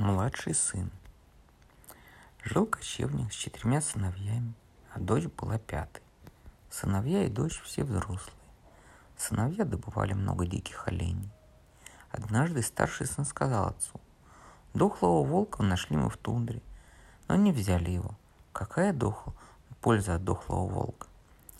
Младший сын. Жил кочевник с четырьмя сыновьями, а дочь была пятой. Сыновья и дочь все взрослые. Сыновья добывали много диких оленей. Однажды старший сын сказал отцу, «Дохлого волка нашли мы в тундре, но не взяли его. Какая дохла польза от дохлого волка?»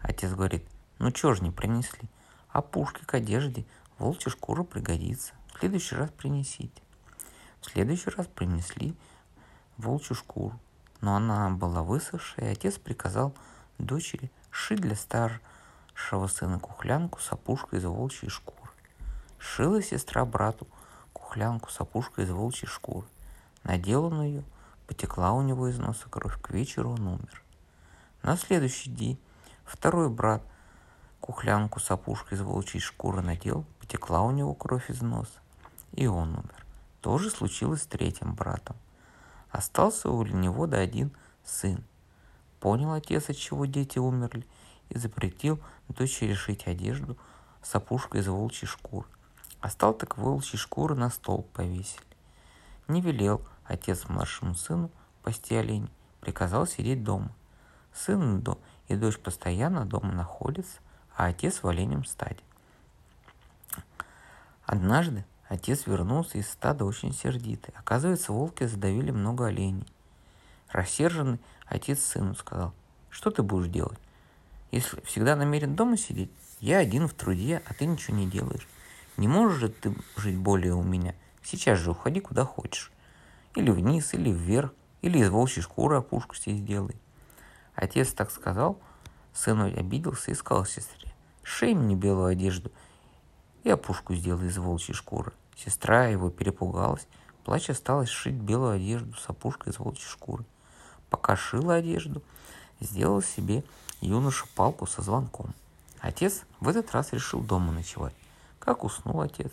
Отец говорит, «Ну чё ж не принесли? А пушки к одежде волчья шкура пригодится. В следующий раз принесите». В следующий раз принесли волчью шкуру, но она была высохшая, и отец приказал дочери шить для старшего сына кухлянку с опушкой из волчьей шкуры. Шила сестра брату кухлянку с опушкой из волчьей шкуры. Надела он ее, потекла у него из носа кровь, к вечеру он умер. На следующий день второй брат кухлянку с опушкой из волчьей шкуры надел, потекла у него кровь из носа, и он умер. То же случилось с третьим братом. Остался у него да один сын. Понял отец, от чего дети умерли, и запретил дочери шить одежду с опушкой из волчьей шкуры. А стал так волчьей шкуры на стол повесили. Не велел отец младшему сыну пасти оленей, приказал сидеть дома. Сын и дочь постоянно дома находятся, а отец в оленем стаде. Однажды Отец вернулся из стада очень сердитый. Оказывается, волки задавили много оленей. Рассерженный отец сыну сказал, что ты будешь делать? Если всегда намерен дома сидеть, я один в труде, а ты ничего не делаешь. Не можешь же ты жить более у меня. Сейчас же уходи куда хочешь. Или вниз, или вверх, или из волчьей шкуры опушку себе сделай. Отец так сказал, сыну обиделся и сказал сестре, шей мне белую одежду – и опушку сделал из волчьей шкуры. Сестра его перепугалась, плача осталась шить белую одежду с опушкой из волчьей шкуры. Пока шила одежду, сделал себе юноша палку со звонком. Отец в этот раз решил дома ночевать. Как уснул отец,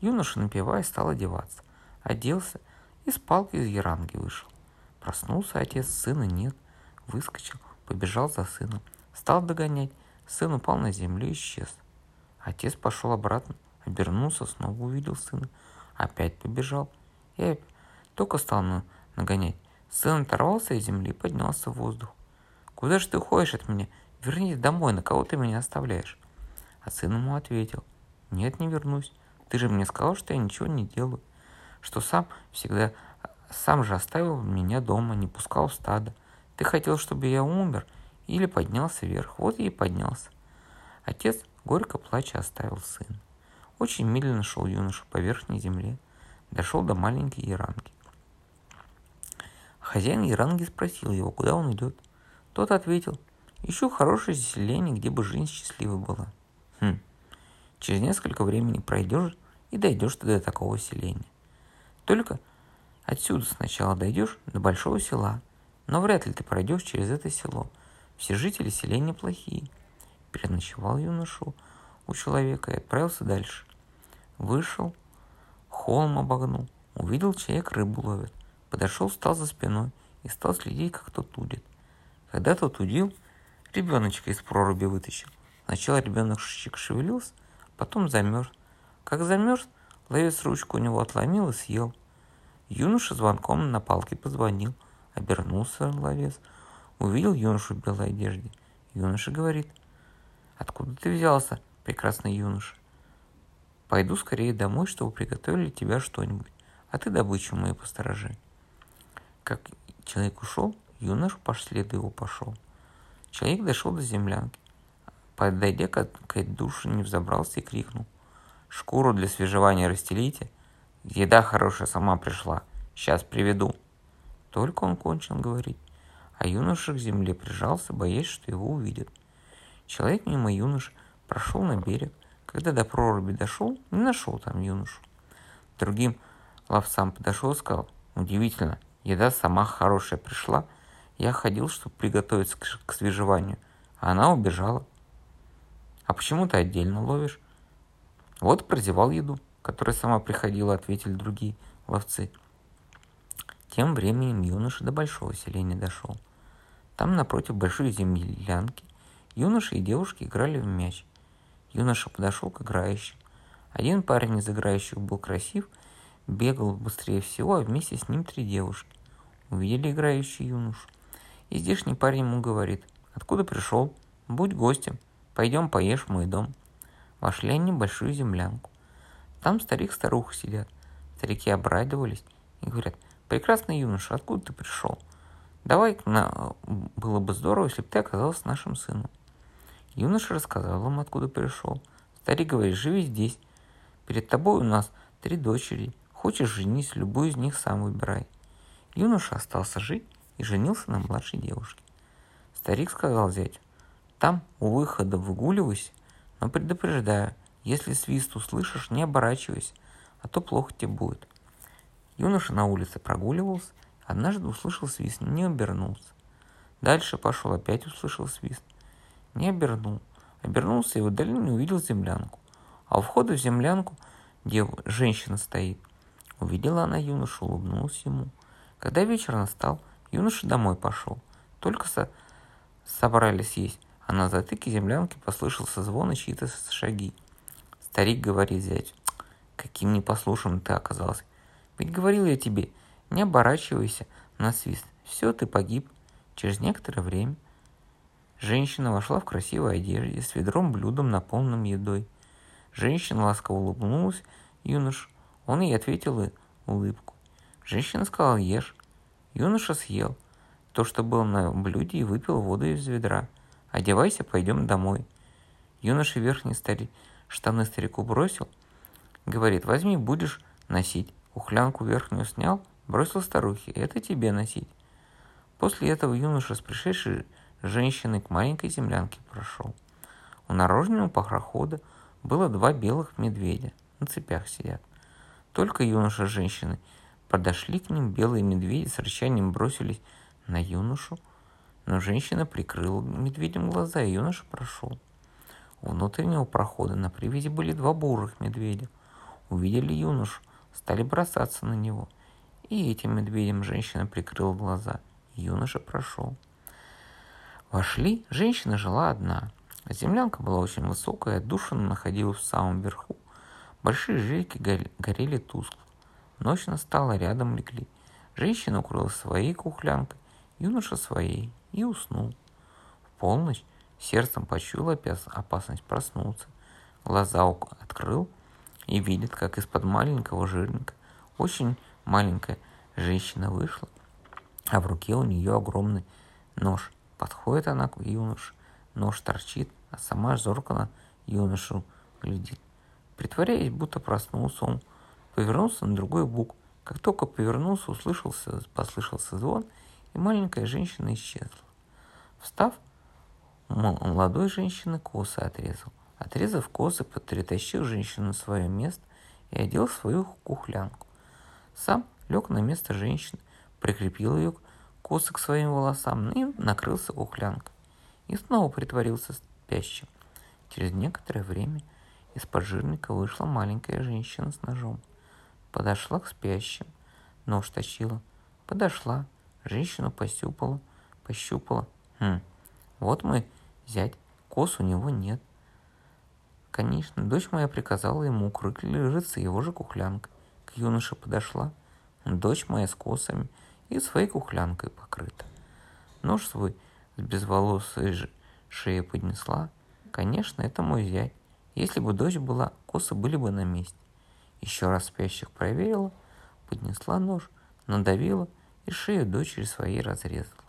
юноша, напивая, стал одеваться. Оделся и с палкой из яранги вышел. Проснулся отец, сына нет, выскочил, побежал за сыном. Стал догонять, сын упал на землю и исчез. Отец пошел обратно, обернулся, снова увидел сына, опять побежал. Я только стал нагонять. Сын оторвался из земли и поднялся в воздух. «Куда же ты уходишь от меня? Вернись домой, на кого ты меня оставляешь?» А сын ему ответил, «Нет, не вернусь. Ты же мне сказал, что я ничего не делаю, что сам всегда, сам же оставил меня дома, не пускал в стадо. Ты хотел, чтобы я умер или поднялся вверх. Вот я и поднялся». Отец Горько плача оставил сын. Очень медленно шел юноша по верхней земле, дошел до маленькой Яранги. Хозяин Яранги спросил его, куда он идет. Тот ответил, ищу хорошее селение, где бы жизнь счастливой была. Хм, через несколько времени пройдешь и дойдешь ты до такого селения. Только отсюда сначала дойдешь до большого села, но вряд ли ты пройдешь через это село. Все жители селения плохие – переночевал юношу у человека и отправился дальше. Вышел, холм обогнул, увидел, человек рыбу ловит. Подошел, стал за спиной и стал следить, как тот удит. Когда тот удил, ребеночка из проруби вытащил. Сначала ребенок шевелился, потом замерз. Как замерз, ловец ручку у него отломил и съел. Юноша звонком на палке позвонил. Обернулся ловец. Увидел юношу в белой одежде. Юноша говорит, Откуда ты взялся, прекрасный юноша? Пойду скорее домой, чтобы приготовили тебя что-нибудь, а ты добычу мою посторожи. Как человек ушел, юноша по следу его пошел. Человек дошел до землянки. Подойдя к, к душе, не взобрался и крикнул. Шкуру для свежевания расстелите. Еда хорошая сама пришла. Сейчас приведу. Только он кончил говорить, а юноша к земле прижался, боясь, что его увидят. Человек мимо юнош прошел на берег. Когда до проруби дошел, не нашел там юношу. Другим ловцам подошел и сказал, удивительно, еда сама хорошая пришла. Я ходил, чтобы приготовиться к, к свежеванию, а она убежала. А почему ты отдельно ловишь? Вот прозевал еду, которая сама приходила, ответили другие ловцы. Тем временем юноша до большого селения дошел. Там напротив большой землянки Юноша и девушки играли в мяч. Юноша подошел к играющим. Один парень из играющих был красив, бегал быстрее всего, а вместе с ним три девушки. Увидели играющий юношу. И здешний парень ему говорит, откуда пришел? Будь гостем, пойдем поешь в мой дом. Вошли они в большую землянку. Там старик-старуха сидят. Старики обрадовались и говорят, прекрасный юноша, откуда ты пришел? Давай, на... было бы здорово, если бы ты оказался нашим сыном. Юноша рассказал им, откуда пришел. Старик говорит, живи здесь. Перед тобой у нас три дочери. Хочешь женись, любую из них сам выбирай. Юноша остался жить и женился на младшей девушке. Старик сказал зятю, там у выхода выгуливайся, но предупреждаю, если свист услышишь, не оборачивайся, а то плохо тебе будет. Юноша на улице прогуливался, однажды услышал свист, не обернулся. Дальше пошел, опять услышал свист. Не обернул. Обернулся и в удаленно увидел землянку. А у входа в землянку дев... женщина стоит. Увидела она юношу, улыбнулась ему. Когда вечер настал, юноша домой пошел. Только со... собрались есть, а на затыке землянки послышался звон и чьи-то шаги. Старик говорит зять, каким непослушным ты оказался. Ведь говорил я тебе, не оборачивайся на свист. Все, ты погиб. Через некоторое время женщина вошла в красивой одежде с ведром блюдом, наполненным едой. Женщина ласково улыбнулась юнош. Он ей ответил улыбку. Женщина сказала «Ешь». Юноша съел то, что было на блюде, и выпил воду из ведра. «Одевайся, пойдем домой». Юноша верхние стари... штаны старику бросил. Говорит, возьми, будешь носить. Ухлянку верхнюю снял, бросил старухе. Это тебе носить. После этого юноша с пришедшей женщиной к маленькой землянке прошел. У наружного похрохода было два белых медведя, на цепях сидят. Только юноша с женщиной Подошли к ним белые медведи с рычанием бросились на юношу, но женщина прикрыла медведем глаза, и юноша прошел. У внутреннего прохода на привязи были два бурых медведя. Увидели юношу, стали бросаться на него. И этим медведям женщина прикрыла глаза. Юноша прошел. Вошли, женщина жила одна. Землянка была очень высокая, отдушина находилась в самом верху. Большие жильки горели тускло. Ночь настала, рядом легли. Женщина укрылась своей кухлянкой, юноша своей, и уснул. В полночь сердцем почуял опасность проснуться. Глаза открыл и видит, как из-под маленького жирника очень маленькая женщина вышла, а в руке у нее огромный нож. Подходит она к юноше, нож торчит, а сама зорко на юношу глядит. Притворяясь, будто проснулся он, повернулся на другой бок. Как только повернулся, услышался, послышался звон, и маленькая женщина исчезла. Встав, молодой женщины косы отрезал. Отрезав косы, перетащил женщину на свое место и одел свою кухлянку. Сам лег на место женщины, прикрепил ее косы к своим волосам и накрылся кухлянкой. И снова притворился спящим. Через некоторое время из-под жирника вышла маленькая женщина с ножом. Подошла к спящим. Нож точила. Подошла. Женщину пощупала. Пощупала. Хм, вот мой зять. Кос у него нет. Конечно, дочь моя приказала ему укрыться его же кухлянкой. К юноше подошла. Дочь моя с косами и своей кухлянкой покрыта. Нож свой с безволосой шеи поднесла. Конечно, это мой зять. Если бы дочь была, косы были бы на месте. Еще раз спящих проверила, поднесла нож, надавила и шею дочери своей разрезала.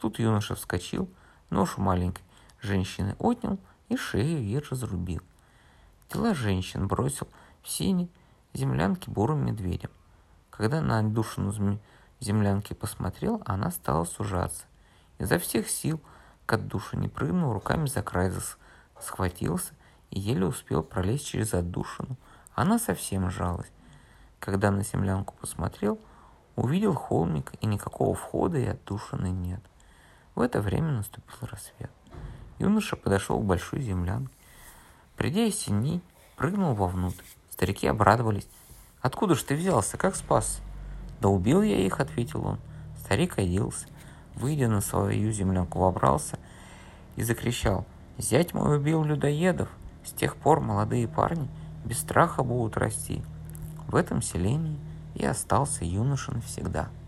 Тут юноша вскочил, нож у маленькой женщины отнял и шею ей разрубил. Тела женщин бросил в сине землянки бурым медведем. Когда на отдушину землянки посмотрел, она стала сужаться. Изо всех сил к отдушине прыгнул, руками за край схватился и еле успел пролезть через отдушину – она совсем жалась. Когда на землянку посмотрел, увидел холмик, и никакого входа и отдушины нет. В это время наступил рассвет. Юноша подошел к большой землянке. Придя из синей, прыгнул вовнутрь. Старики обрадовались. «Откуда ж ты взялся? Как спас?» «Да убил я их», — ответил он. Старик оделся, выйдя на свою землянку, вобрался и закричал. «Зять мой убил людоедов!» С тех пор молодые парни — без страха будут расти. В этом селении и остался юноша навсегда –